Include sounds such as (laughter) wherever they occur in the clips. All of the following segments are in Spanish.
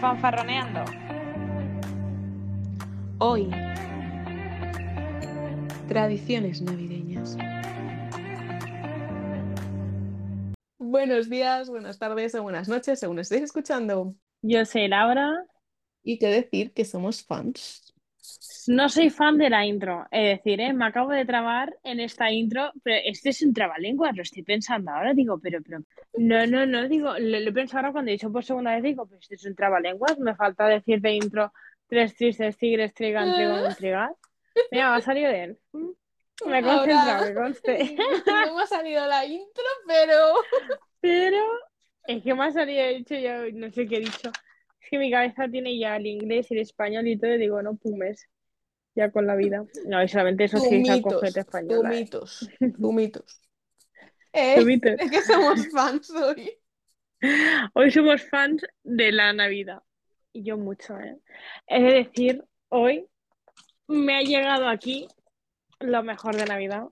fanfarroneando. Hoy, tradiciones navideñas. Buenos días, buenas tardes o buenas noches, según estéis escuchando. Yo soy Laura. Y qué decir que somos fans. No soy fan de la intro, es decir, ¿eh? me acabo de trabar en esta intro, pero este es un trabalenguas, lo estoy pensando ahora, digo, pero, pero, no, no, no, digo, lo, lo pensado ahora cuando he dicho por segunda vez, digo, pues este es un trabalenguas, me falta decir de intro, tres tristes tigres trigan, trigan, intrigar. Mira, me ha salido bien. Me he concentrado, que conste. (laughs) No me ha salido la intro, pero... (laughs) Pero es que me ha salido, he dicho yo, no sé qué he dicho. Es que mi cabeza tiene ya el inglés y el español y todo, y digo, no pumes ya con la vida. No, y solamente eso sí es español. Tumitos, tumitos. (laughs) Eh, Tumitos. es que somos fans hoy. Hoy somos fans de la Navidad. Y yo mucho, ¿eh? Es de decir, hoy me ha llegado aquí lo mejor de Navidad.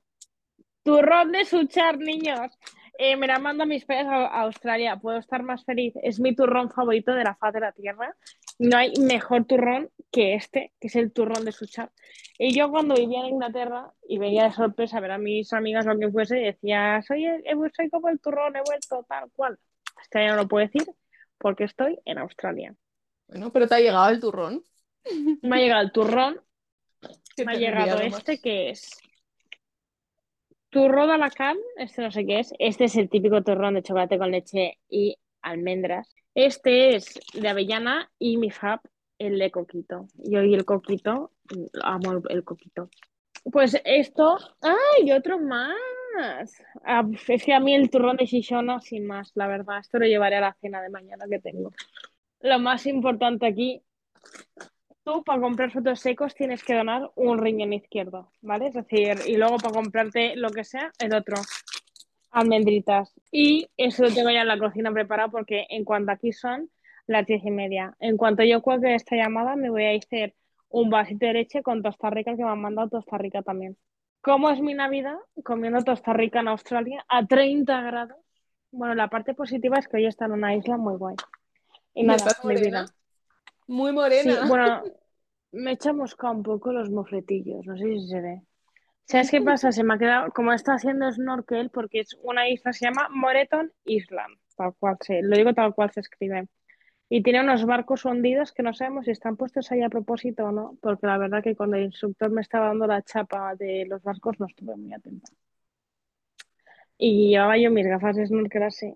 Turrón de suchar, niños. Eh, me la mando mis padres a, a Australia. Puedo estar más feliz. Es mi turrón favorito de la faz de la tierra. No hay mejor turrón que este, que es el turrón de suchar. Y yo cuando vivía en Inglaterra y venía de sorpresa a ver a mis amigas o a quien fuese, decía, soy, el- eh, soy como el turrón, he vuelto tal cual. Este año no lo puedo decir porque estoy en Australia. Bueno, pero te ha llegado el turrón. Me ha llegado el turrón, que me ha llegado este más. que es turrón de alacrán, este no sé qué es. Este es el típico turrón de chocolate con leche y almendras. Este es de avellana y mi fab, el de coquito. Yo y el coquito, amo el, coquito. Pues esto, ¡ay! otro más. Ah, es que a mí el turrón de Shishona, sin más, la verdad. Esto lo llevaré a la cena de mañana que tengo. Lo más importante aquí, tú para comprar frutos secos tienes que donar un riñón izquierdo, ¿vale? Es decir, y luego para comprarte lo que sea, el otro. Almendritas. Y eso lo tengo ya en la cocina preparado porque en cuanto aquí son las diez y media. En cuanto yo cuelgue esta llamada, me voy a hacer un vasito de leche con Tosta Rica que me han mandado Tosta Rica también. ¿Cómo es mi Navidad? Comiendo Tosta Rica en Australia a 30 grados. Bueno, la parte positiva es que hoy está en una isla muy guay. Y ¿Y nada, estás mi vida. Muy Sí, morena. bueno, (laughs) me echa mosca un poco los mofletillos, no sé si se ve. ¿Sabes qué pasa? Se me ha quedado, como está haciendo snorkel, porque es una isla, se llama Moreton Island, tal cual se, lo digo tal cual se escribe. Y tiene unos barcos hundidos que no sabemos si están puestos ahí a propósito o no, porque la verdad que cuando el instructor me estaba dando la chapa de los barcos no estuve muy atenta. Y llevaba yo mis gafas de snorkel así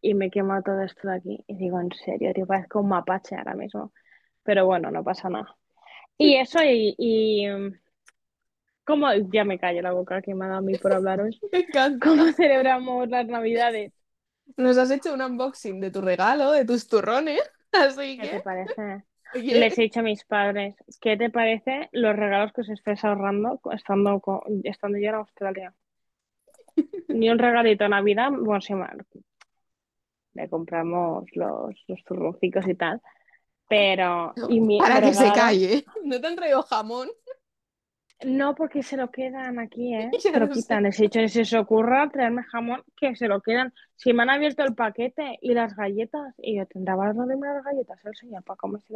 y me quema todo esto de aquí. Y digo, en serio, tío, parezco un mapache ahora mismo. Pero bueno, no pasa nada. Y eso, y, y mm, ¿cómo? Ya me callo la boca que me ha dado a mí por hablar hoy. (laughs) Me encanta. ¿Cómo celebramos las Navidades? Nos has hecho un unboxing de tu regalo, de tus turrones. (laughs) Así ¿Qué te parece? (laughs) Les he dicho a mis padres, ¿qué te parece los regalos que os estés ahorrando estando, co- estando yo en Australia? Ni un regalito de Navidad, bueno, sí, ma- le compramos los, los turroncicos y tal, pero... Y mi- para que se calle. (laughs) ¿No te han traído jamón? No, porque se lo quedan aquí, ¿eh? (laughs) Ya Se lo lo sé. quitan. Les he dicho, si se os ocurra traerme jamón, que se lo quedan. Si me han abierto el paquete y las galletas, y yo tendrá valor de las galletas el señor para comerse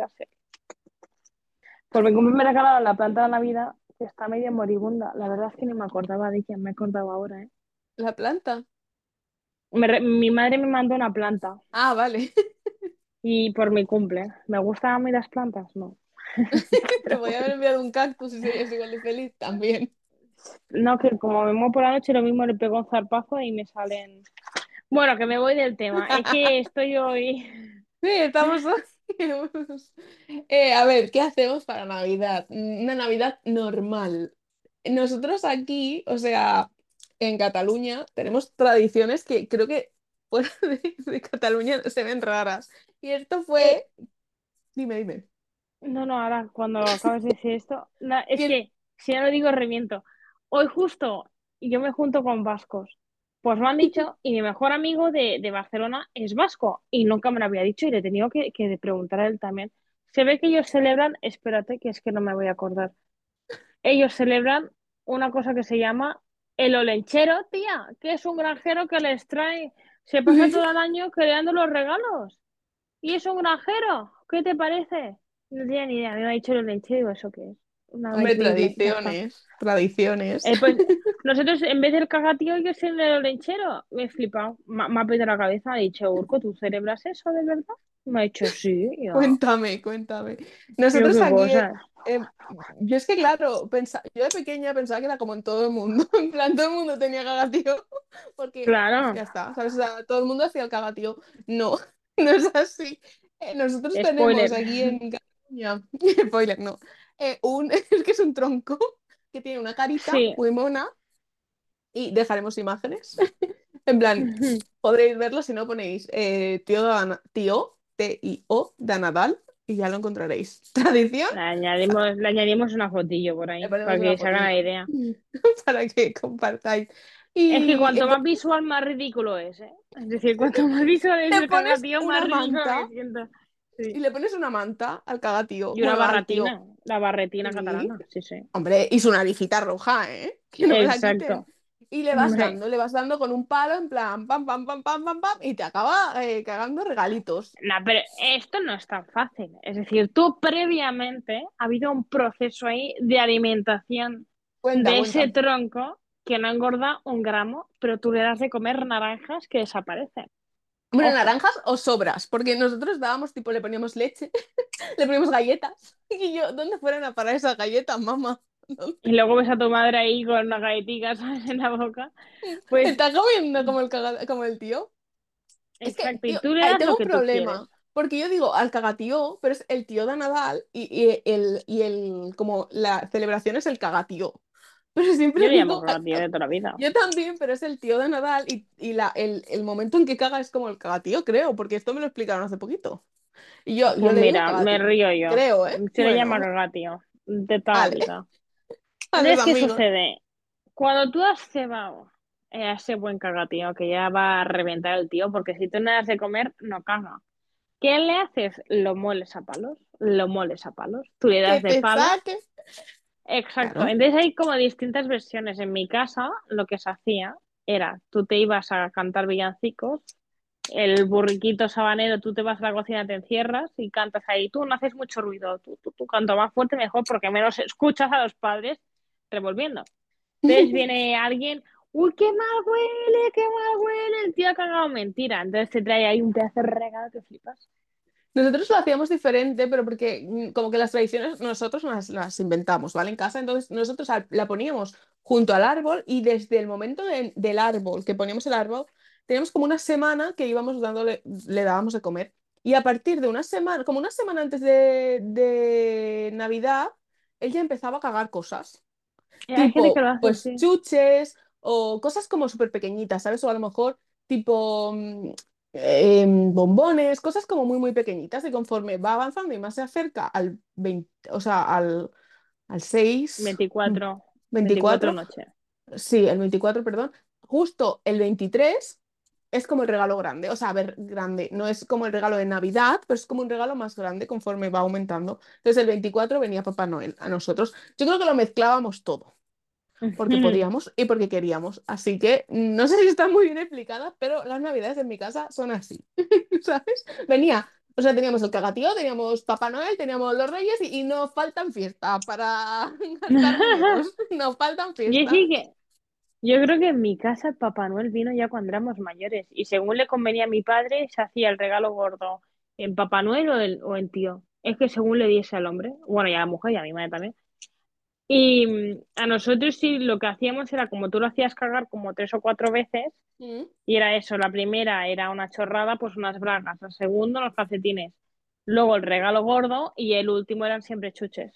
Pues mi cumple me regalaron la planta de Navidad, que está medio moribunda. La verdad es que ni me acordaba de ella, me he acordado ahora, ¿eh? La planta. Me re- mi madre me mandó una planta Ah, vale. (laughs) y por mi cumple. ¿Me gustan a mí las plantas? No. (laughs) Te voy a (laughs) haber enviado un cactus y serías igual de feliz también. No, que como me muevo por la noche, lo mismo le pego un zarpazo y me salen. Bueno, que me voy del tema. Es que (laughs) estoy hoy. Sí, estamos Eh, a ver, ¿qué hacemos para Navidad? Una Navidad normal. Nosotros aquí, o sea, en Cataluña, tenemos tradiciones que creo que fuera de, de Cataluña se ven raras. Y esto fue... Dime, dime. No, no, ahora cuando (laughs) acabes de decir esto. na- es ¿Quién- que si no lo digo, reviento. Hoy justo yo me junto con vascos. Pues me han (laughs) dicho, y mi mejor amigo de, de Barcelona es vasco. Y nunca me lo había dicho y le he tenido que, que preguntar a él también. Se ve que ellos celebran, espérate, que es que no me voy a acordar. Ellos celebran una cosa que se llama el olenchero, tía, que es un granjero que les trae, se pasa (laughs) todo el año creando los regalos. Y es un granjero. ¿qué te parece? No tenía ni idea, me ha dicho el lechero, digo, ¿eso qué es? Hombre, tradiciones, tradiciones. Eh, pues (laughs) nosotros, en vez del cagatío, yo soy el lechero. Me he flipado. Me, me ha pedido la cabeza. Ha dicho, Urco, ¿tú celebras eso de verdad? Me ha dicho, sí. Cuéntame, cuéntame. "Pero Nosotros aquí, eh, cosa. eh, yo es que claro, pensa- yo de pequeña pensaba que era como en todo el mundo, (laughs) en plan, todo el mundo tenía cagatío, porque Claro, ya está, ¿sabes? O sea, todo el mundo hacía el cagatío. No, (laughs) no es así. Eh, nosotros tenemos aquí en (laughs) Cataluña, (laughs) spoiler, no, eh, un, es que es un tronco que tiene una carita Sí. muy mona y dejaremos imágenes. En plan, podréis verlo si no ponéis eh, tío, tío, T-I-O, de Nadal y ya lo encontraréis. Tradición Le añadimos, le añadimos una fotillo por ahí para que se hagan la idea. para que compartáis. Es que cuanto más visual, más ridículo es, ¿eh? Es decir, cuanto más visual es el cagatío, más ridículo manta siento. y le pones una manta al cagatío, Y una tío. barretina, la barretina Sí. catalana, sí, sí. Hombre, y su naricita roja, ¿eh? Que no. Exacto. Y le vas Hombre. dando, le vas dando con un palo en plan pam, pam, pam, pam, pam, pam, y te acaba eh, cagando regalitos. No, pero esto no es tan fácil. Es decir, tú previamente ha habido un proceso ahí de alimentación Cuenta, de cuenta. ese tronco que no engorda un gramo, pero tú le das de comer naranjas que desaparecen. Bueno, Ojo. naranjas o sobras, porque nosotros dábamos, tipo, le poníamos leche, (laughs) le poníamos galletas. Y yo, ¿dónde fueron a parar esas galletas, mamá? ¿Dónde? Y luego ves a tu madre ahí con una galletita, (laughs) ¿sabes? en la boca. Pues, ¿Estás comiendo como el, caga- como el tío? Es que, exacto, y tío, tú le ahí das tengo lo un que problema. Porque yo digo al cagatío, pero es el tío de Nadal y, y el, y el, como la celebración es el cagatío. Pero siempre Yo le llamo de toda la vida. (laughs) yo también, pero es el tío de Nadal y, y la, el, el momento en que caga es como el cagatío, creo, porque esto me lo explicaron hace poquito. Y yo, yo Pues le digo mira, me río yo. creo, ¿eh? Se le llama cagatío de toda la vida. (laughs) ¿qué sucede? Cuando tú has cebado a ese buen cagatío que ya va a reventar el tío, porque si tú no das de comer, no caga. ¿Qué le haces? Lo mueles a palos. Lo mueles a palos. Tú le das de te palo. saque. Exacto. Claro. Entonces hay como distintas versiones. En mi casa, lo que se hacía era, tú te ibas a cantar villancicos, el burriquito sabanero, tú te vas a la cocina, te encierras y cantas ahí. Tú no haces mucho ruido, tú, tú, tú canto más fuerte mejor porque menos escuchas a los padres revolviendo. Entonces (laughs) viene alguien, uy, qué mal huele, qué mal huele, el tío ha cagado mentira. Entonces te trae ahí un pedazo de regalo que flipas. Nosotros lo hacíamos diferente, pero porque mm, como que las tradiciones nosotros las, las inventamos, ¿vale? En casa, entonces nosotros la poníamos junto al árbol y desde el momento de- del árbol, que poníamos el árbol, teníamos como una semana que íbamos dándole, le dábamos de comer. Y a partir de una semana, como una semana antes de, de Navidad, él ya empezaba a cagar cosas. Eh, que Tipo, lo hace pues así. chuches o cosas como súper pequeñitas, ¿sabes? O a lo mejor tipo em, bombones, cosas como muy, muy pequeñitas. Y conforme va avanzando y más se acerca al 20, o sea, al, al 6, 24, 24, 24 noche. sí, el 24, perdón, justo el 23 es como el regalo grande. O sea, a ver, grande, no es como el regalo de Navidad, pero es como un regalo más grande conforme va aumentando. Entonces el 24 venía Papá Noel a nosotros. Yo creo que lo mezclábamos todo porque (laughs) podíamos y porque queríamos. Así que no sé si está muy bien explicada, pero las navidades en mi casa son así, (laughs) ¿sabes? Venía, o sea, teníamos el cagatío, teníamos Papá Noel, teníamos los Reyes y, y no faltan fiestas para (laughs) gastar dineros, no faltan fiestas. yo creo que en mi casa el Papá Noel vino ya cuando éramos mayores y según le convenía a mi padre se hacía el regalo gordo en Papá Noel o, el- o en tío. Es que según le diese al hombre, bueno, y a la mujer y a mi madre también. Y mm, a nosotros sí lo que hacíamos era como tú lo hacías cagar como tres o cuatro veces Mm. y era eso, la primera era una chorrada, pues unas bragas, la segunda los calcetines, luego el regalo gordo y el último eran siempre chuches.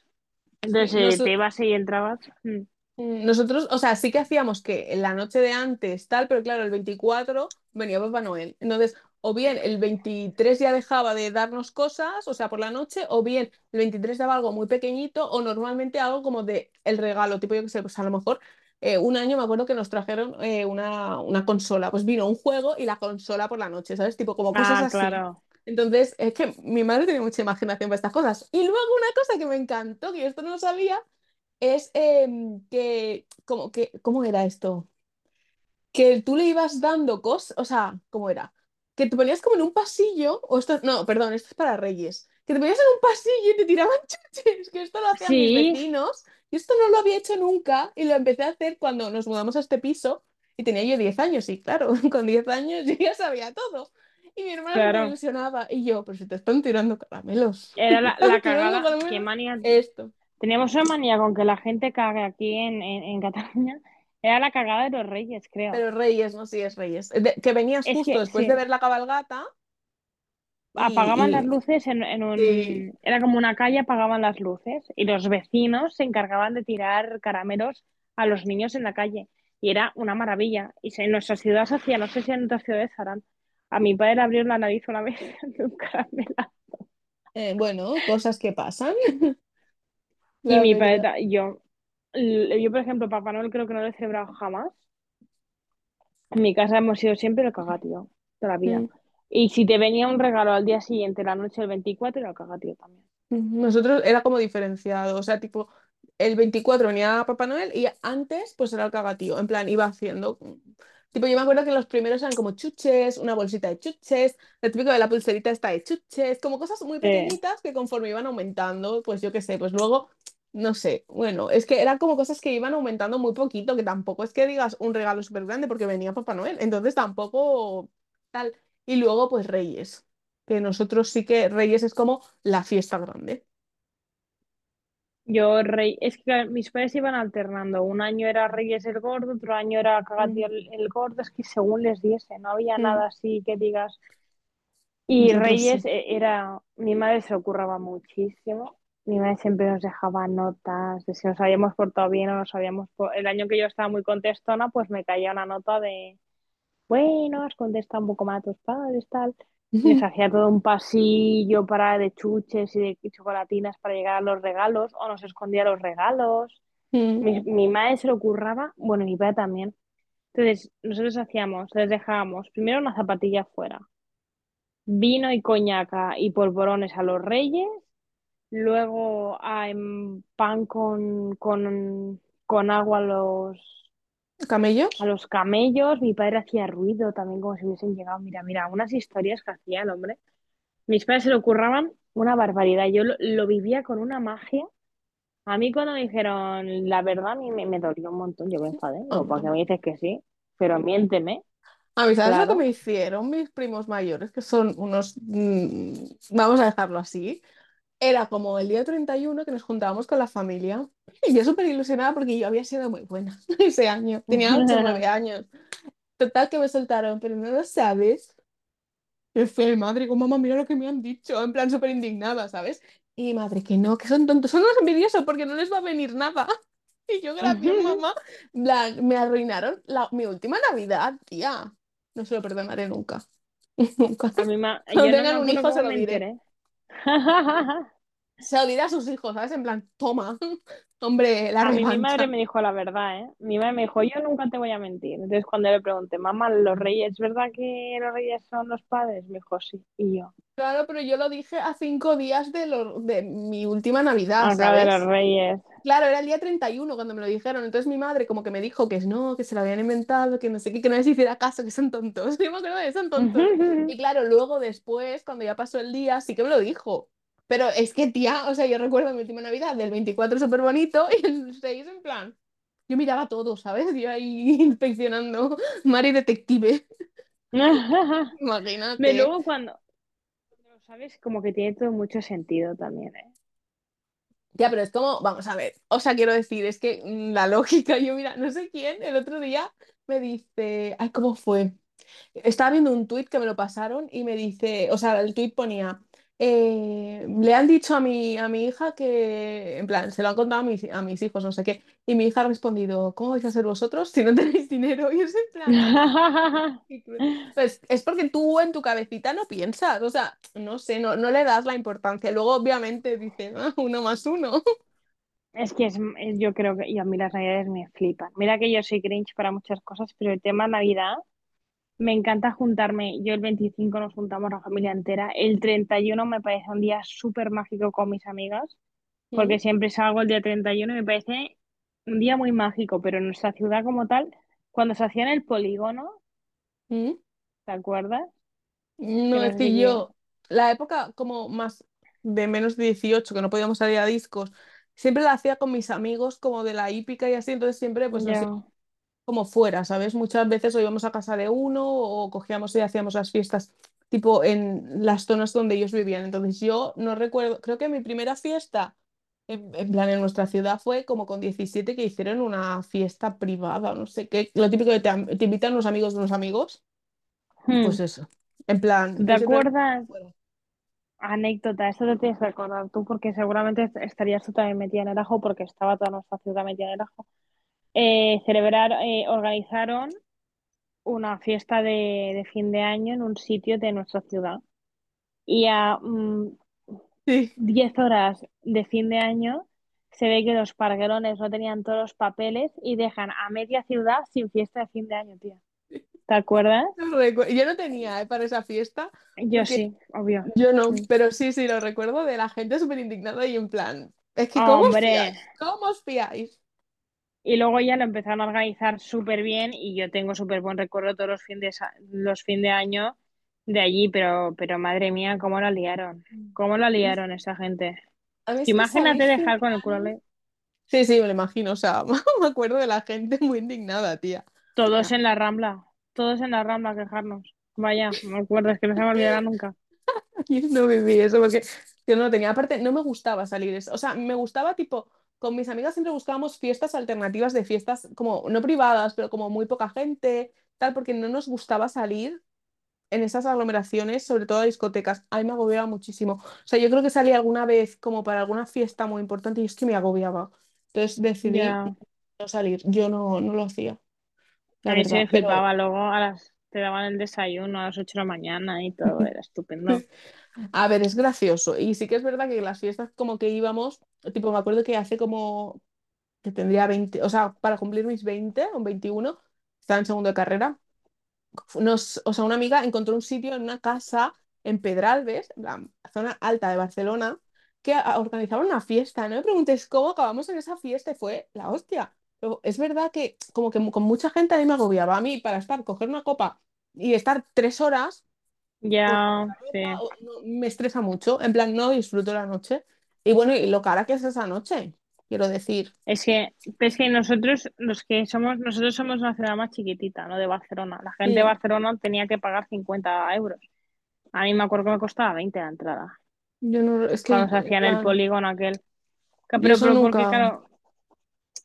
Entonces eh, te ibas y entrabas. mm. Nosotros, o sea, sí que hacíamos que la noche de antes tal, pero claro, el 24 venía Papá Noel. Entonces, o bien el 23 ya dejaba de darnos cosas, o sea, por la noche, o bien el 23 daba algo muy pequeñito, o normalmente algo como de el regalo, tipo yo que sé, pues a lo mejor eh, un año me acuerdo que nos trajeron eh, una, una consola, pues vino un juego y la consola por la noche, ¿sabes? Tipo como cosas Ah, así. claro. Entonces, es que mi madre tenía mucha imaginación para estas cosas. Y luego una cosa que me encantó, que yo esto no lo sabía, es em, que, como que, ¿cómo era esto? Que tú le ibas dando cosas, o sea, ¿cómo era? Que te ponías como en un pasillo, o esto, no, perdón, esto es para Reyes, que te ponías en un pasillo y te tiraban (laughs) chuches, que esto lo hacían mis Sí, vecinos. Y esto no lo había hecho nunca y lo empecé a hacer cuando nos mudamos a este piso y tenía yo 10 años y claro, (laughs) con 10 años yo ya sabía todo. Y mi hermana claro. ilusionaba y yo, pero si te están tirando caramelos, Era la, (laughs) la cagada. Qué manía. Esto. Teníamos una manía con que la gente cague aquí en, en, en Cataluña. Era la cagada de los reyes, creo. Pero Reyes, no, sí es Reyes. De- que venías Es justo que después de ver la cabalgata apagaban las luces en, en sí. un... Era como una calle, apagaban las luces y los vecinos se encargaban de tirar caramelos a los niños en la calle. Y era una maravilla. Y se- en nuestra ciudad se hacía, no sé si en otras ciudades harán. A mi padre le abrió la nariz una vez (laughs) de un caramelo. Eh, bueno, cosas que pasan, Y mi padre, yo, yo por ejemplo, Papá Noel creo que no lo he celebrado jamás. En mi casa hemos sido siempre el cagatío, toda la vida. Mm. Y si te venía un regalo al día siguiente, la noche del 24 era el cagatío también. Nosotros era como diferenciado, o sea, tipo, el 24 venía Papá Noel y antes pues era el cagatío, en plan, iba haciendo, tipo, yo me acuerdo que los primeros eran como chuches, una bolsita de chuches, el típico de la pulserita está de chuches, como cosas muy pequeñitas que conforme iban aumentando, pues yo qué sé, pues luego, no sé, bueno, es que eran como cosas que iban aumentando muy poquito, que tampoco es que digas un regalo súper grande porque venía Papá Noel, entonces tampoco tal. Y luego pues Reyes, que nosotros sí que Reyes es como la fiesta grande. Yo, rey, es que mis padres iban alternando. Un año era Reyes el Gordo, otro año era Mm, Cagatío el, el Gordo. Es que según les diese, no había mm, nada así que digas. Y Reyes eh, era, mi madre se ocurraba muchísimo. Mi madre siempre nos dejaba notas de si nos habíamos portado bien o nos habíamos... El año que yo estaba muy contestona, pues me caía una nota de, bueno, has contestado un poco mal a tus padres, tal. Nos (laughs) hacía todo un pasillo para de chuches y de chocolatinas para llegar a los regalos, o nos escondía los regalos. Mm, Mi, mi madre se le ocurraba, bueno, mi padre también. Entonces, nosotros hacíamos, les dejábamos primero una zapatilla fuera, vino y coñaca y polvorones a los reyes, luego a, em, pan con, con, con agua a los, a ¿Camellos? los camellos. Mi padre hacía ruido también como si hubiesen llegado. Mira, mira, unas historias que hacía el hombre. Mis padres se le ocurraban una barbaridad. Yo lo, lo vivía con una magia. A mí cuando me dijeron la verdad, a mí me, me dolió un montón. Yo me enfadé. Digo, ¿por qué Anda. me dices que sí? Pero miénteme, A mí, ¿sabes lo que claro. me hicieron mis primos mayores? Que son unos, mm, vamos a dejarlo así. Era como el día 31 que nos juntábamos con la familia. Y yo súper ilusionada porque yo había sido muy buena (laughs) ese año. Tenía 8 o 9 años. Total que me soltaron, pero no lo sabes. Qué fue, madre, con mamá, mira lo que me han dicho. En plan súper indignada, ¿sabes? Y mi madre, que no, que son tontos, son unos envidiosos porque no les va a venir nada. (laughs) Y yo, gracias, mamá. Plan, me arruinaron la- mi última Navidad, tía. No se lo perdonaré nunca. Nunca. (laughs) A me, Cuando yo no tengan un acuerdo hijo se lo diré. Se lo diré a sus hijos, ¿sabes? En plan, toma. (laughs) Hombre, la A mí mi madre me dijo la verdad, ¿eh? Mi madre me dijo, yo nunca te voy a mentir. Entonces cuando le pregunté, mamá, ¿los reyes, ¿es verdad que los reyes son los padres? Me dijo, sí. Y yo, Claro, pero yo lo dije a cinco días de, lo- de mi última Navidad, acá de los ¿sabes? reyes. Claro, era el día 31 cuando me lo dijeron. Entonces mi madre como que me dijo que no, que se lo habían inventado, que no sé qué, que no les hiciera caso, que son tontos. (laughs) Yo me acuerdo de son tontos. (laughs) Y claro, luego después, cuando ya pasó el día, sí que me lo dijo. Pero es que, tía, o sea, yo recuerdo mi última Navidad del 24 súper bonito y el 6 en plan. Yo miraba todo, ¿sabes? Yo ahí (laughs) inspeccionando. Mari detective. De (laughs) Imagínate. luego cuando, cuando lo sabes, como que tiene todo mucho sentido también, ¿eh? Ya, pero es como, vamos a ver, o sea, quiero decir, es que mm, la lógica, yo mira, no sé quién, el otro día me dice, ay, ¿cómo fue? Estaba viendo un tuit que me lo pasaron y me dice, o sea, el tuit ponía, eh, le han dicho a mi, a mi hija que, en plan, se lo han contado a mis, a mis hijos, no sé qué, y mi hija ha respondido, ¿cómo vais a ser vosotros si no (laughs) tenéis dinero? Y es en plan. (laughs) Pues es porque tú en tu cabecita no piensas, o sea, no sé, no, no le das la importancia. Luego, obviamente, dices, "Ah, uno más uno. Es que es, es- yo creo que, y a mí las navidades me flipan. Mira que yo soy cringe para muchas cosas, pero el tema Navidad me encanta juntarme. Yo el 25 nos juntamos la familia entera. El 31 me parece un día súper mágico con mis amigas, porque siempre salgo el día 31 y me parece un día muy mágico, pero en nuestra ciudad como tal, cuando se hacía en el polígono, mm. ¿te acuerdas? No, es que yo, la época como más. de menos de 18 que no podíamos salir a discos, siempre la hacía con mis amigos como de la hípica y así, entonces siempre pues nos Ya. Como fuera, ¿sabes? Muchas veces o íbamos a casa de uno o cogíamos y hacíamos las fiestas tipo en las zonas donde ellos vivían. Entonces yo no recuerdo, creo que mi primera fiesta, en, en plan en nuestra ciudad, fue como con 17 que hicieron una fiesta privada, no sé qué, lo típico que te, invitan los amigos de los amigos, Hmm. pues eso. En plan, ¿Te acuerdas? Anécdota, esto te tienes que acordar tú porque seguramente est- estarías tú también metida en el ajo porque estaba toda nuestra ciudad metida en el ajo. Eh, celebrar, eh, organizaron una fiesta de, de fin de año en un sitio de nuestra ciudad y a mm, Sí. 10 horas de fin de año se ve que los parguelones no tenían todos los papeles y dejan a media ciudad sin fiesta de fin de año, tía. ¿Te acuerdas? No Yo no tenía, eh, para esa fiesta, Yo sí, obvio. yo no, Mm. pero sí, sí, lo recuerdo de la gente súper indignada y en plan, es que ¿cómo os Hombre, fiáis? ¿Cómo os fiáis? Y luego ya lo empezaron a organizar súper bien y yo tengo súper buen recuerdo todos los fines de, los fin de año de allí, pero, pero madre mía, cómo la liaron, cómo la mí, liaron esa gente. Imagínate dejar con el culo le- Sí, sí, me lo imagino, o sea, (laughs) me acuerdo de la gente muy indignada, tía. todos en la Rambla, todos en la Rambla a quejarnos. Vaya, me acuerdo, es que no se me olvidará nunca. (laughs) Yo no viví eso porque yo no lo tenía. Aparte, no me gustaba salir. eso. O sea, me gustaba tipo, con mis amigas siempre buscábamos fiestas alternativas de fiestas como, no privadas, pero como muy poca gente, tal, porque no nos gustaba salir en esas aglomeraciones, sobre todo a discotecas. A mí me agobiaba muchísimo. O sea, yo creo que salí alguna vez como para alguna fiesta muy importante y es que me agobiaba. Entonces decidí no salir. Yo no, no lo hacía, a la mí se Pero luego a las, te daban el desayuno a las 8 de la mañana y todo, era estupendo. (laughs) A ver, es gracioso. Y sí que es verdad que las fiestas como que íbamos, tipo, me acuerdo que hace como que tendría 20 o sea, para cumplir mis 20 o 21 estaba en segundo de carrera. Nos, o sea, una amiga encontró un sitio en una casa en Pedralbes, la zona alta de Barcelona, que organizaban una fiesta. No me preguntes cómo acabamos en esa fiesta y fue la hostia. Pero es verdad que como que con mucha gente a mí me agobiaba. A mí para estar, coger una copa y estar tres horas Ya, sí. no, me estresa mucho, en plan no disfruto la noche. Y bueno, y lo cara que es esa noche, quiero decir. Es que, es que nosotros, los que somos, nosotros somos una ciudad más chiquitita, ¿no? De Barcelona. La gente de Barcelona tenía que pagar 50 euros. A mí me acuerdo que me costaba 20 la entrada. Yo no, es que, Cuando se en hacían el plan, polígono aquel. Pero, pero porque, claro,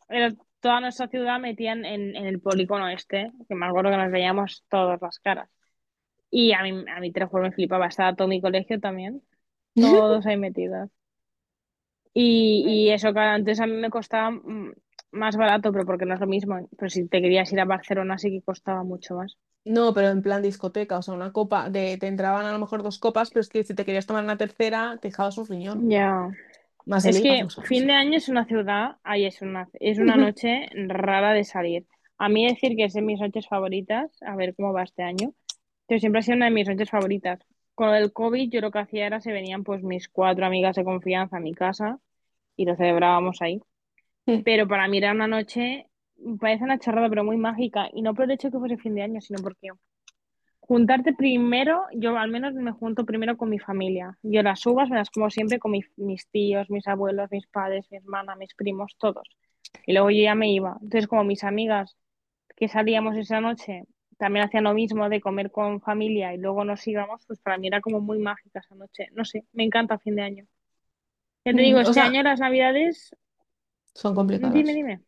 era toda nuestra ciudad metían en, en el polígono este, que me acuerdo que nos veíamos todas las caras. Y a mí, a mí me flipaba. Estaba todo mi colegio también. (laughs) Todos ahí metidos. Y, y eso, claro, antes a mí me costaba mm, más barato, pero porque no es lo mismo. Pero si te querías ir a Barcelona, sí que costaba mucho más. No, pero en plan discoteca, o sea, una copa, de, te entraban a lo mejor dos copas, pero es que si te querías tomar una tercera, te dejabas un riñón. Ya. Más Es que fin de año es una ciudad, ahí es una, es una noche rara de salir. A mí decir que es de mis noches favoritas, a ver cómo va este año, pero siempre ha sido una de mis noches favoritas. Con el COVID yo lo que hacía era se venían pues mis cuatro amigas de confianza a mi casa y lo celebrábamos ahí. Pero para mí era una noche, parece una charrada, pero muy mágica. Y no por el hecho de que fuese fin de año, sino porque juntarte primero, yo al menos me junto primero con mi familia. Yo las uvas me las como siempre con mi- mis tíos, mis abuelos, mis padres, mi hermana, mis primos, todos. Y luego yo ya me iba. Entonces, como mis amigas que salíamos esa noche también hacían lo mismo de comer con familia y luego nos íbamos, pues para mí era como muy mágica esa noche. No sé, me encanta fin de año. Ya te digo, Mm, O este sea, año las navidades, son dime, complicadas. dime.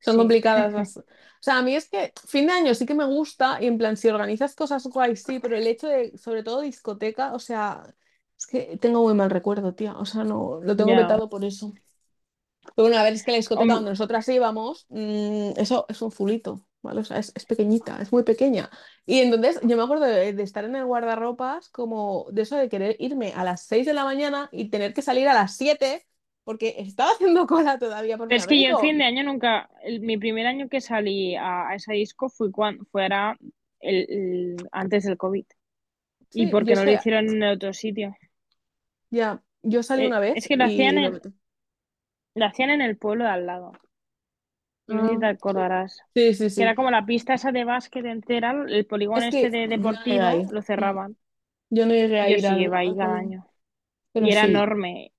Son Sí, complicadas (laughs) las... O sea, a mí es que fin de año sí que me gusta y en plan, si organizas cosas guays, sí, pero el hecho de, sobre todo discoteca, o sea, es que tengo muy mal recuerdo, tía. O sea, no, lo tengo vetado por eso. Pero bueno, a ver, es que la discoteca Hom- donde nosotras íbamos, mm, eso es un fulito, ¿vale? O sea, es, es pequeñita, es muy pequeña. Y entonces yo me acuerdo de, de estar en el guardarropas como de eso de querer irme a las 6 de la mañana y tener que salir a las 7 porque estaba (laughs) haciendo cola todavía por es que yo en fin de año nunca, el- mi primer año que salí a, a esa disco fue cuando fuera el, el- antes del COVID. Y Sí, porque es no lo hicieron en otro sitio. ya, yo salí Eh, una es vez que lo hacían y en, lo hacían en el pueblo de al lado. No sé si te sí, acordarás. sí, sí. Que era sí. como la pista esa de básquet entera, el polígono Es este que de yo no deportivo, lo Mm. cerraban. Yo no llegué a Yo ir sí al, iba ahí cada año. Pero y era sí. enorme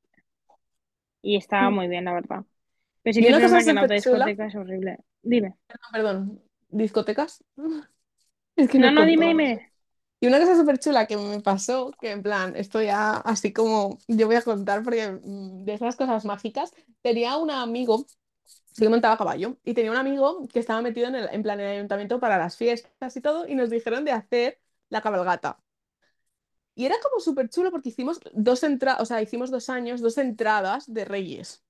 y estaba muy bien, la verdad. Pero sí que es verdad que discoteca es horrible. Dime. perdón, perdón, discotecas. (laughs) Es que No, nos no, dime, dime. Y una cosa súper chula que me pasó, que en plan, esto ya así como yo voy a contar porque mm, de esas cosas mágicas, tenía un amigo que montaba a caballo y tenía un amigo que estaba metido en el, en plan el ayuntamiento para las fiestas y todo y nos dijeron de hacer la cabalgata. Y era como súper chulo porque hicimos dos entradas, o sea, hicimos dos años, dos entradas de Reyes.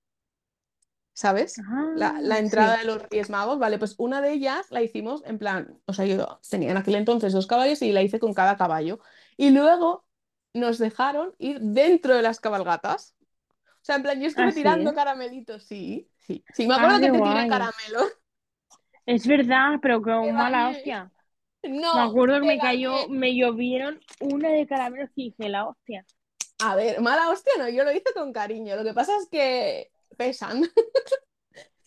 ¿sabes? La, la Ah, entrada sí. de los Reyes Magos, vale, pues una de ellas la hicimos en plan, o sea, yo tenía en aquel entonces dos caballos y la hice con cada caballo. Y luego nos dejaron ir dentro de las cabalgatas. O sea, en plan, yo Ah, estuve sí. tirando caramelitos, sí, sí. Sí, me Ah, acuerdo que te tiré guay. caramelos. Es verdad, pero con mala hostia. Me No, acuerdo que me cayó, me llovieron una de caramelos y dije, la hostia. A ver, mala hostia no, yo lo hice con cariño. Lo que pasa es que pesan. (laughs)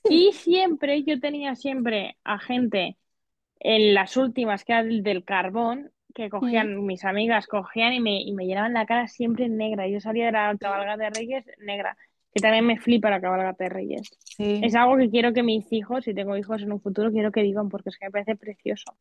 Y siempre, yo tenía siempre a gente en las últimas, que era del, del carbón, que cogían, mis amigas cogían y me, y me llenaban la cara siempre negra. Yo salía de la Sí, cabalgata de Reyes negra, que también me flipa la cabalgata de Reyes. Es sí. algo que quiero que mis hijos, si tengo hijos en un futuro, quiero que digan porque es que me parece precioso.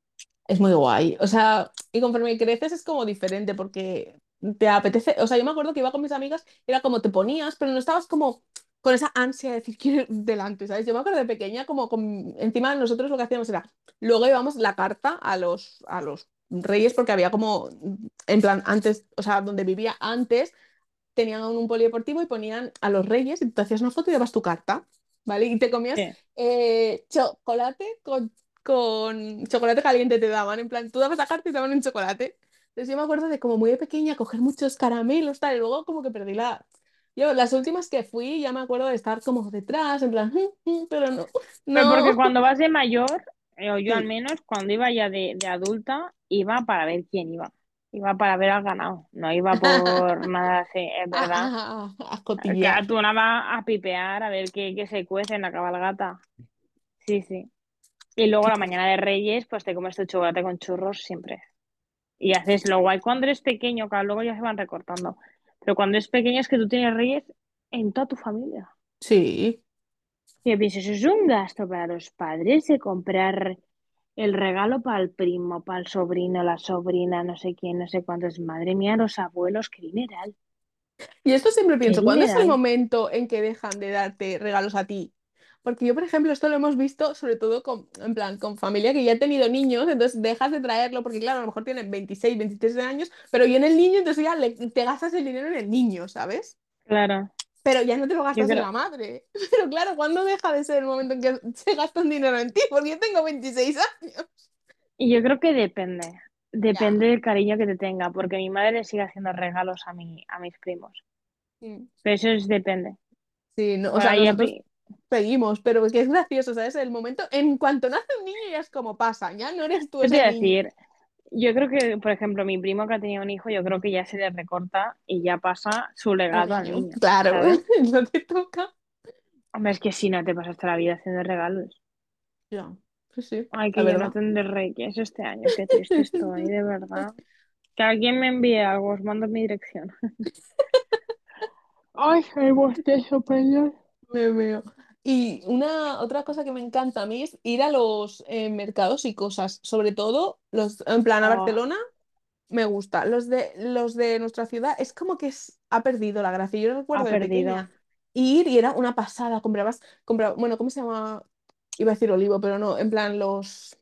Es muy guay. O sea, y conforme creces es como diferente porque te apetece. O sea, yo me acuerdo que iba con mis amigas, era como te ponías, pero no estabas como con esa ansia de decir (laughs) quiero ir delante, ¿sabes? Yo me acuerdo de pequeña, como con... encima nosotros lo que hacíamos era, luego íbamos la carta a los, a los reyes porque había como, en plan, antes, o sea, donde vivía antes tenían un polideportivo y ponían a los reyes y tú te hacías una foto y dabas tu carta, ¿vale? Y te comías eh, chocolate con, con chocolate caliente te daban, en plan, tú dabas la carta y te daban un chocolate. Entonces yo me acuerdo de como muy de pequeña coger muchos caramelos, tal, y luego como que perdí la... Yo, las últimas que fui, ya me acuerdo de estar como detrás, en plan, "Mm, mm", pero no, Pero porque no. cuando vas de mayor, eh, o yo al Sí. menos, cuando iba ya de, de adulta, iba para ver quién iba. Iba para ver al ganado, no iba por (laughs) nada así, es A, verdad. a, a Claro, cotillear. tú nada más a pipear, a ver qué, qué se cuece en la cabalgata. Sí, sí. Y luego la mañana de Reyes, pues te comes tu chocolate con churros siempre. Y haces lo guay cuando eres pequeño, claro, luego ya se van recortando. Pero cuando es pequeño es que tú tienes Reyes en toda tu familia. Sí. Y eso es un gasto para los padres de comprar el regalo para el primo, para el sobrino, la sobrina, no sé quién, no sé cuántos. Madre mía, los abuelos, qué dineral, Y esto siempre pienso, ¿cuándo es el momento en que dejan de darte regalos a ti? Porque yo, por ejemplo, esto lo hemos visto sobre todo con, en plan, con familia que ya ha tenido niños, entonces dejas de traerlo porque, claro, a lo mejor tienen 26 23 años, pero viene el niño, entonces ya le- te gastas el dinero en el niño, ¿sabes? Claro, Pero ya no te lo gastas en la madre. (laughs) Pero claro, ¿cuándo deja de ser el momento en que (laughs) se gasta un dinero en ti? Porque yo tengo 26 años. y yo creo que depende, Ya. depende del cariño que te tenga, porque mi madre le sigue haciendo regalos a mi, a mis primos. Pero eso es depende. Sí, no, o sea, nosotros seguimos, pero que es gracioso, ¿sabes? El momento, en cuanto nace un niño ya es como pasa, ya no eres tú ¿Qué te ese a niño. decir? Yo creo que, por ejemplo, mi primo que ha tenido un hijo, yo creo que ya se le recorta y ya pasa su legado al niño, claro, ¿sabes? es lo que toca. Hombre, es que si no te pasas toda la vida haciendo regalos. Ya, sí, sí, Ay, la que yo no verdad. tendré reyes este año, qué triste estoy, de verdad. Que alguien me envíe algo, os mando mi dirección. (laughs) Ay, el bostezo, perdón. Me veo. Y una otra cosa que me encanta a mí es ir a los eh, mercados y cosas, sobre todo los, en plan a Oh, Barcelona, me gusta. Los de, los de nuestra ciudad es como que es- ha perdido la gracia. Yo ha recuerdo de perdido. pequeña ir y era una pasada. Comprabas, compraba, bueno, ¿cómo se llama? Iba a decir olivo, pero no, en plan los,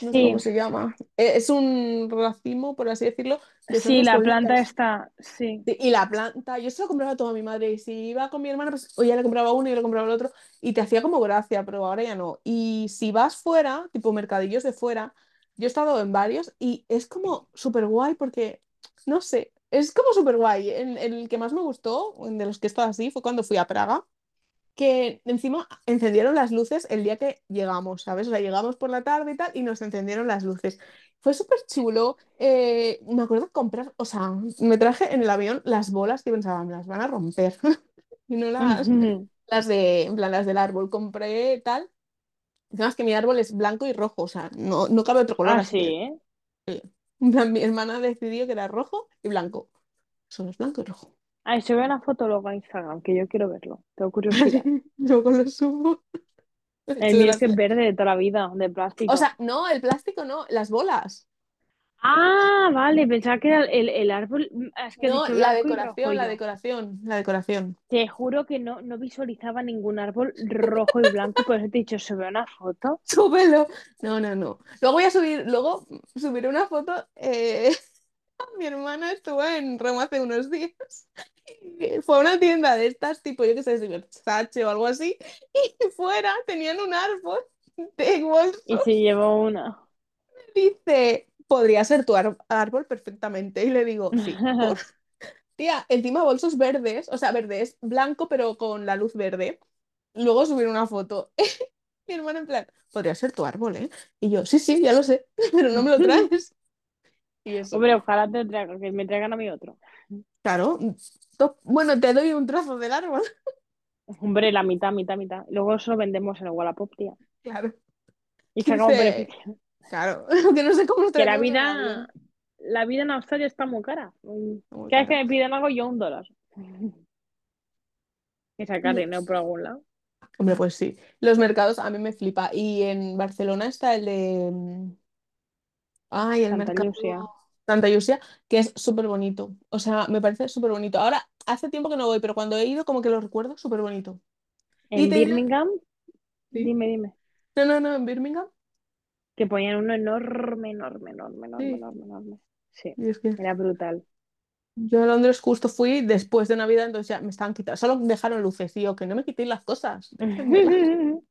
no sé cómo se llama. Eh, es un racimo, por así decirlo, de sí, la planta está, sí. Y la planta, yo se lo compraba todo a mi madre y si iba con mi hermana, pues o ya le compraba uno y yo le compraba el otro y te hacía como gracia, pero ahora ya no. Y si vas fuera, tipo mercadillos de fuera, yo he estado en varios y es como súper guay porque, no sé, es como súper guay. El, el que más me gustó, de los que he estado así, fue cuando fui a Praga que encima encendieron las luces el día que llegamos, ¿sabes? O sea, llegamos por la tarde y tal y nos encendieron las luces. Fue súper chulo. eh, me acuerdo comprar, o sea, me traje en el avión las bolas que pensaba, me las van a romper. (laughs) Y no las, las de, en plan, las del árbol. Compré tal. Encima que mi árbol es blanco y rojo, o sea, no, no cabe otro color, Ah, así ¿eh? en plan, mi hermana decidió que era rojo y blanco. Solo es blanco y rojo. Ay, sube una foto luego a Instagram, que yo quiero verlo. Tengo curiosidad. (laughs) Luego lo subo. El mío es que es verde de toda la vida, de O plástico. sea, no, el plástico no, las bolas. Ah, vale, pensaba que era el, el árbol. mm, Es que has No, la decoración, la yo. decoración, la decoración. Te juro que no, no visualizaba ningún árbol rojo y blanco, por eso te he dicho, ¿se ve una foto? (laughs) Súbelo. No, no, no. Luego voy a subir, luego subiré una foto. eh, (laughs) Mi hermana estuvo en Roma hace unos días. y (laughs) Fue a una tienda de estas, tipo, yo qué sé, de Versace o algo así. (laughs) Y fuera tenían un árbol de Y bolso. se llevó una. Dice, podría ser tu árbol perfectamente. Y le digo, sí. Tía, encima bolsos verdes, o sea, verdes, blanco, pero con la luz verde. Luego subir una foto. Mi hermana en plan, podría ser tu árbol, ¿eh? Y yo, sí, sí, ya lo sé, pero no me lo traes. Y eso. Hombre, ojalá te traigan, que me traigan a mí otro. Claro, bueno, te doy un trozo del árbol. (laughs) Hombre, la mitad, mitad, mitad. Luego eso lo vendemos en el Wallapop, tía. Claro. Y sacamos beneficio. claro, (laughs) que no sé cómo Que la vida, la vida en Australia está muy cara. Muy Cada vez que me piden algo, yo un dólar. (laughs) Y sacar dinero por algún lado. Hombre, pues sí. Los mercados a mí me flipa. Y en Barcelona está el de... Ay, el Santa mercado Lucia. Santa Lucia, que es súper bonito. O sea, me parece súper bonito. Ahora, hace tiempo que no voy, pero cuando he ido como que lo recuerdo súper bonito. En. Birmingham, Sí. dime, dime. No, no, no, en Birmingham. Que ponían uno enorme, enorme, enorme, enorme, Sí. enorme, enorme. Sí, Y es que era brutal. yo a Londres justo fui después de Navidad, entonces ya me estaban quitando. Solo dejaron luces y yo, que no me quitéis las cosas. (laughs)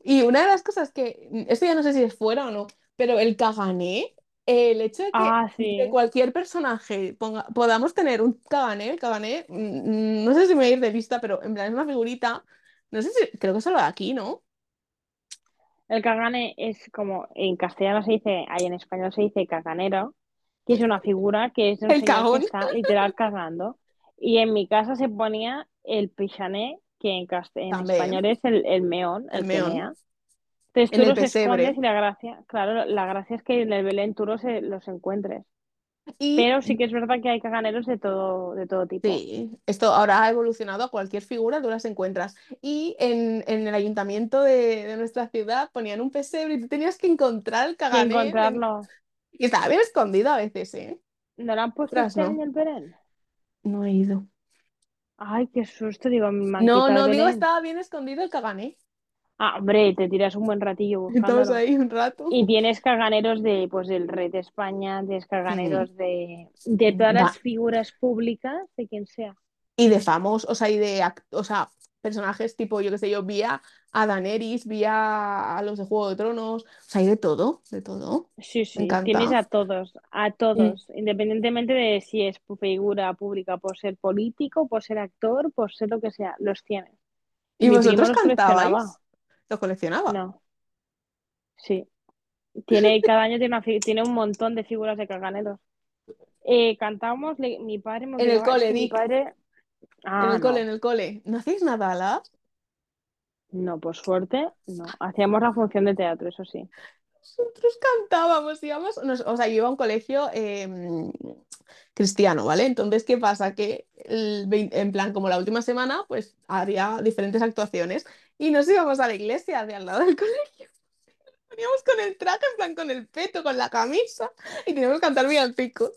Y una de las cosas que, esto ya no sé si es fuera o no, pero el cagané, el hecho de que Ah, de cualquier personaje ponga- podamos tener un cagané, el cagané, mm, no sé si me voy a ir de lista, pero en plan es una figurita, no sé si, creo que solo de aquí, ¿no? El cagane es como, en castellano se dice, ahí en español se dice caganero, que es una figura que es un El señor que cagón, está literal cagando. Y en mi casa se ponía el pichané, que en, en español es el, el meón, el el meón. Entonces en tú el los escondes pesebre. y la gracia, claro, la gracia es que en el Belén tú los, los encuentres. Y Pero sí que es verdad que hay caganeros de todo, de todo tipo. sí, esto ahora ha evolucionado a cualquier figura, tú las encuentras. Y en, en el ayuntamiento de, de nuestra ciudad ponían un pesebre y tú tenías que encontrar el de- encontrarlo. Y estaba bien escondido a veces, ¿eh? ¿No lo han puesto Otras este no. año el Belén? No he ido. Ay, qué susto, digo, me han No, el no, digo, estaba bien escondido el cagané. Ah, hombre, te tiras un buen ratillo Estamos ahí un rato. Y tienes caganeros de, pues, del rey de España, tienes caganeros de, de todas Da- las figuras públicas, de quien sea. Y de famosos, o sea, y de o sea, personajes tipo, yo qué sé yo, vi a, Daenerys, vi a, los de Juego de Tronos, o sea, hay de todo, de todo. Sí, Me sí, tienes a todos, a Mm. todos, independientemente de si es figura pública por ser político, por ser actor, por ser lo que sea, los tienes. Y ¿Y vosotros cantabais? ¿Lo coleccionaba? No, sí. Tiene, (laughs) cada año tiene, una fi- tiene un montón de figuras de caganeros. Eh, cantábamos, le- mi padre me En el obligaba, cole, mi padre... en Ah, el cole, en el cole. ¿No hacéis nada, Ala? No, por suerte, no. Hacíamos la función de teatro, eso sí. Nosotros cantábamos, íbamos, nos- o sea, yo iba a un colegio em, cristiano, ¿vale? Entonces, ¿qué pasa? Que el vein- en plan, como la última semana, pues había diferentes actuaciones y nos íbamos a la iglesia de al lado del (laughs) colegio. Veníamos con el traje, en plan, con el peto, con la camisa y teníamos que cantar villancicos.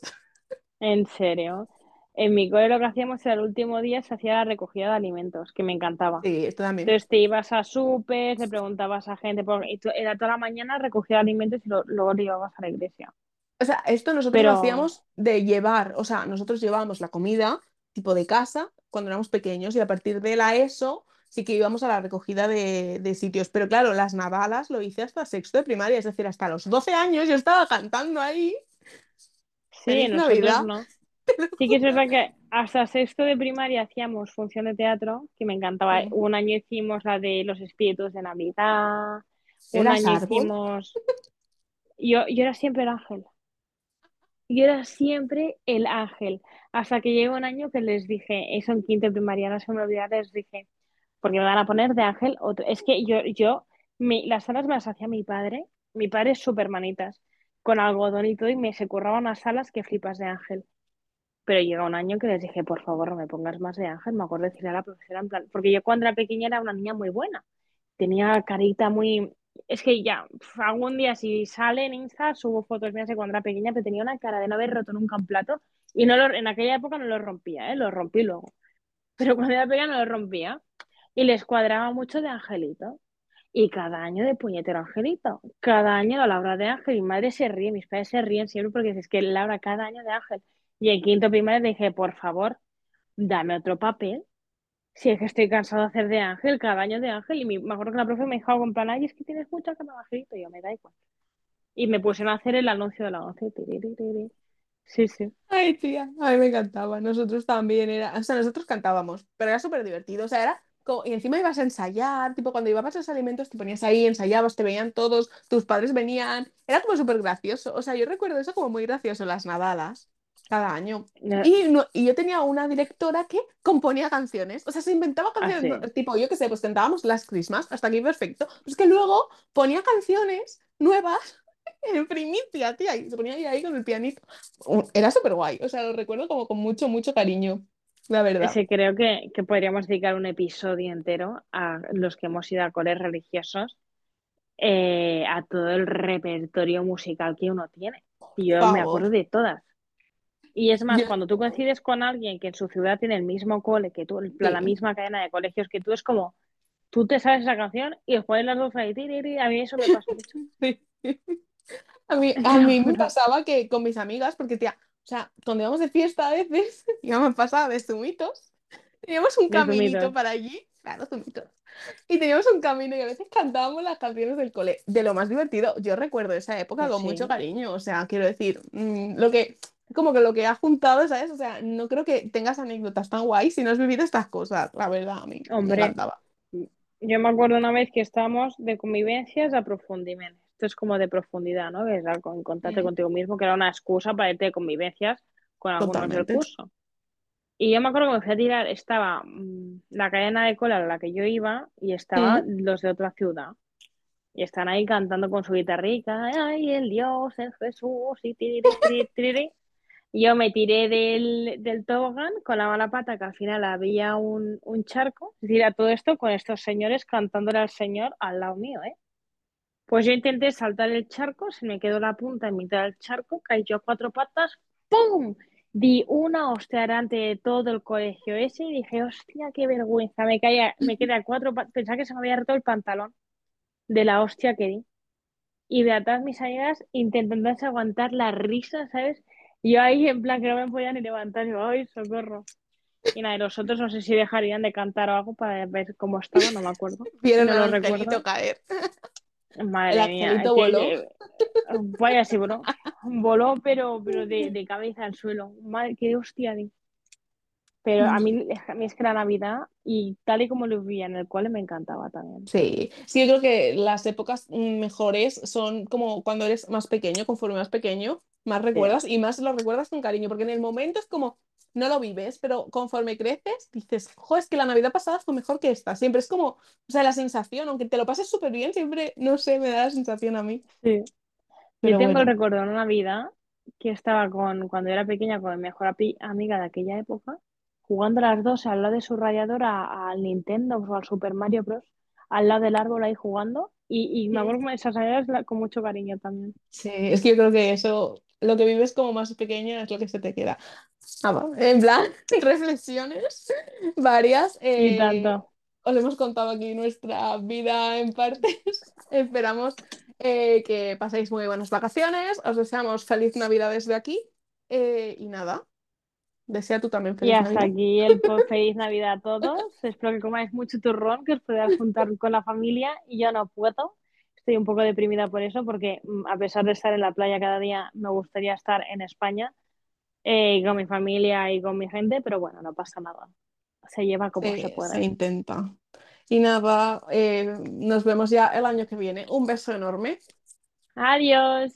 En serio. En mi cole lo que hacíamos era el último día se hacía la recogida de alimentos, que me encantaba. Sí, esto también. Entonces te ibas a súper, le preguntabas a gente, por... era toda la mañana recogida de alimentos y lo- luego lo llevabas a la iglesia. O sea, esto nosotros lo hacíamos de llevar, o sea, nosotros llevábamos la comida tipo de casa cuando éramos pequeños y a partir de la ESO sí que íbamos a la recogida de, de sitios. Pero claro, las navalas lo hice hasta sexto de primaria, es decir, hasta los 12 años yo estaba cantando ahí. sí, nosotros Navidad. no. (laughs) Sí que es verdad que hasta sexto de primaria hacíamos función de teatro, que me encantaba. Sí. Un año hicimos la de los espíritus de Navidad, un ¿Eras año árbol? hicimos... Yo, yo era siempre el ángel. Yo era siempre el ángel. Hasta que llegó un año que les dije, eso en quinto de primaria, no se me olvida, les dije, porque me van a poner de ángel otro. Es que yo, yo, las salas me las hacía mi padre. Mi padre es súper manitas, con algodón y todo, y me se curraba unas salas que flipas de ángel. Pero llega un año que les dije, por favor, no me pongas más de Ángel. Me acuerdo de decirle a la profesora, en plan, porque yo cuando era pequeña era una niña muy buena. Tenía carita muy... Es que ya, algún día si sale en Insta, subo fotos mías de cuando era pequeña, pero tenía una cara de no haber roto nunca un plato. Y no lo, en aquella época no lo rompía, ¿eh? Lo rompí luego. Pero cuando era pequeña no lo rompía. Y les cuadraba mucho de Angelito. Y cada año de puñetero Angelito. Cada año la Laura de Ángel. Mi madre se ríe, mis padres se ríen siempre porque es que Laura cada año de Ángel. Y en quinto primaria dije, por favor, dame otro papel. Si es que estoy cansado de hacer de Ángel, cada año de Ángel. Y me acuerdo que la profe me dijo algo en plan, ay, es que tienes mucha cara de Angelito. Y yo, me da igual. Y me pusieron a hacer el anuncio de la once. Sí, sí. Ay, tía, a mí me encantaba. Nosotros también era, o sea, nosotros cantábamos, pero era súper divertido. O sea, era y encima ibas a ensayar, tipo, cuando ibas a los alimentos te ponías ahí, ensayabas, te veían todos, tus padres venían. Era como súper gracioso. O sea, yo recuerdo eso como muy gracioso, las nadadas, cada año. No, Y, no- y yo tenía una directora que componía canciones, o sea, se inventaba canciones, así. no- tipo, yo qué sé, pues cantábamos Last Christmas, hasta aquí perfecto. Pero es que luego ponía canciones nuevas (laughs) en primicia, tía, y se ponía ahí, ahí con el pianito. Era súper guay, o sea, lo recuerdo como con mucho, mucho cariño, la verdad. Ese creo que, que podríamos dedicar un episodio entero a los que hemos ido a colegios religiosos, eh, a todo el repertorio musical que uno tiene. Y yo me acuerdo de todas. Y es más, Yo, cuando tú coincides con alguien que en su ciudad tiene el mismo cole que tú, la misma cadena de colegios que tú, es como, tú te sabes esa canción y os ponen las dos ahí, a mí eso me pasa mucho. (laughs) Sí. A mí, a mí me pasaba que con mis amigas, porque tía, o sea, cuando íbamos de fiesta a veces, (laughs) íbamos pasada de zumitos, teníamos un De caminito zumitos. para allí, claro, zumitos, y teníamos un camino y a veces cantábamos las canciones del cole, de lo más divertido. Yo recuerdo esa época Pues con mucho cariño, o sea, quiero decir, mm, lo que, como que lo que ha juntado, ¿sabes? O sea, no creo que tengas anécdotas tan guays si no has vivido estas cosas, la verdad, a mí me Hombre, encantaba. yo me acuerdo una vez que estábamos de convivencias a profundidad. Esto es como de profundidad, ¿no? Que es algo en contacto Mm, contigo mismo, que era una excusa para irte de convivencias con algunos del curso. Y yo me acuerdo que me fui a tirar, estaba mm, la cadena de cola a la que yo iba y estaba Mm, los de otra ciudad. Y están ahí cantando con su guitarrica, ay, el Dios, el Jesús, y tiriri, tiriri, tiriri. (laughs) Y yo me tiré del, del tobogán con la mala pata, que al final había un, un charco. Es decir, a todo esto con estos señores cantándole al Señor al lado mío, ¿eh? Pues yo intenté saltar el charco, se me quedó la punta en mitad del charco, caí yo a cuatro patas, ¡pum! Di una hostia delante de todo el colegio ese y dije, hostia, qué vergüenza. Me caía, me quedé a cuatro patas, pensaba que se me había roto el pantalón de la hostia que di. Y de atrás mis amigas intentando aguantar la risa, ¿sabes? Y yo ahí en plan que no me podía ni levantar, yo, ay, socorro. Y nada, y los otros no sé si dejarían de cantar o algo para ver cómo estaba, no me acuerdo. (laughs) Vieron No lo recuerdo. caer. (laughs) El Madre mía, angelito que, voló. que- vaya si voló. Voló, pero, pero de, de cabeza al suelo. Madre, qué hostia di. Pero a mí, a mí es que la Navidad, y tal y como lo vivía en el cole, me encantaba también. Sí, sí, yo creo que las épocas mejores son como cuando eres más pequeño, conforme más pequeño, más Sí, recuerdas y más lo recuerdas con cariño, porque en el momento es como no lo vives, pero conforme creces dices, jo, es que la Navidad pasada fue mejor que esta. Siempre es como, o sea, la sensación, aunque te lo pases súper bien, siempre, no sé, me da la sensación a mí. sí. Yo Pero tengo el bueno, recuerdo de una Navidad que estaba con, cuando era pequeña con mi mejor amiga de aquella época, jugando las dos al lado de su radiador a- al Nintendo o al Super Mario Bros. al lado del árbol ahí jugando. Y, y me acuerdo de esas navidades con mucho cariño también. sí, es que yo creo que eso, lo que vives como más pequeño es lo que se te queda. Ah, va, En plan, (laughs) reflexiones varias. Y eh, tanto. os hemos contado aquí nuestra vida en partes. (laughs) Esperamos eh, que paséis muy buenas vacaciones. Os deseamos feliz Navidad desde aquí. eh, y nada, desea tú también Y feliz hasta Navidad. aquí el (laughs) feliz Navidad a todos. Espero que comáis mucho turrón, que os podáis juntar con la familia. Y yo no puedo. Estoy un poco deprimida por eso, porque mm, a pesar de estar en la playa cada día, me gustaría estar en España eh, con mi familia y con mi gente, pero bueno, no pasa nada. Se lleva como se Se, se intenta. Y nada, eh, nos vemos ya el año que viene. Un beso enorme. Adiós.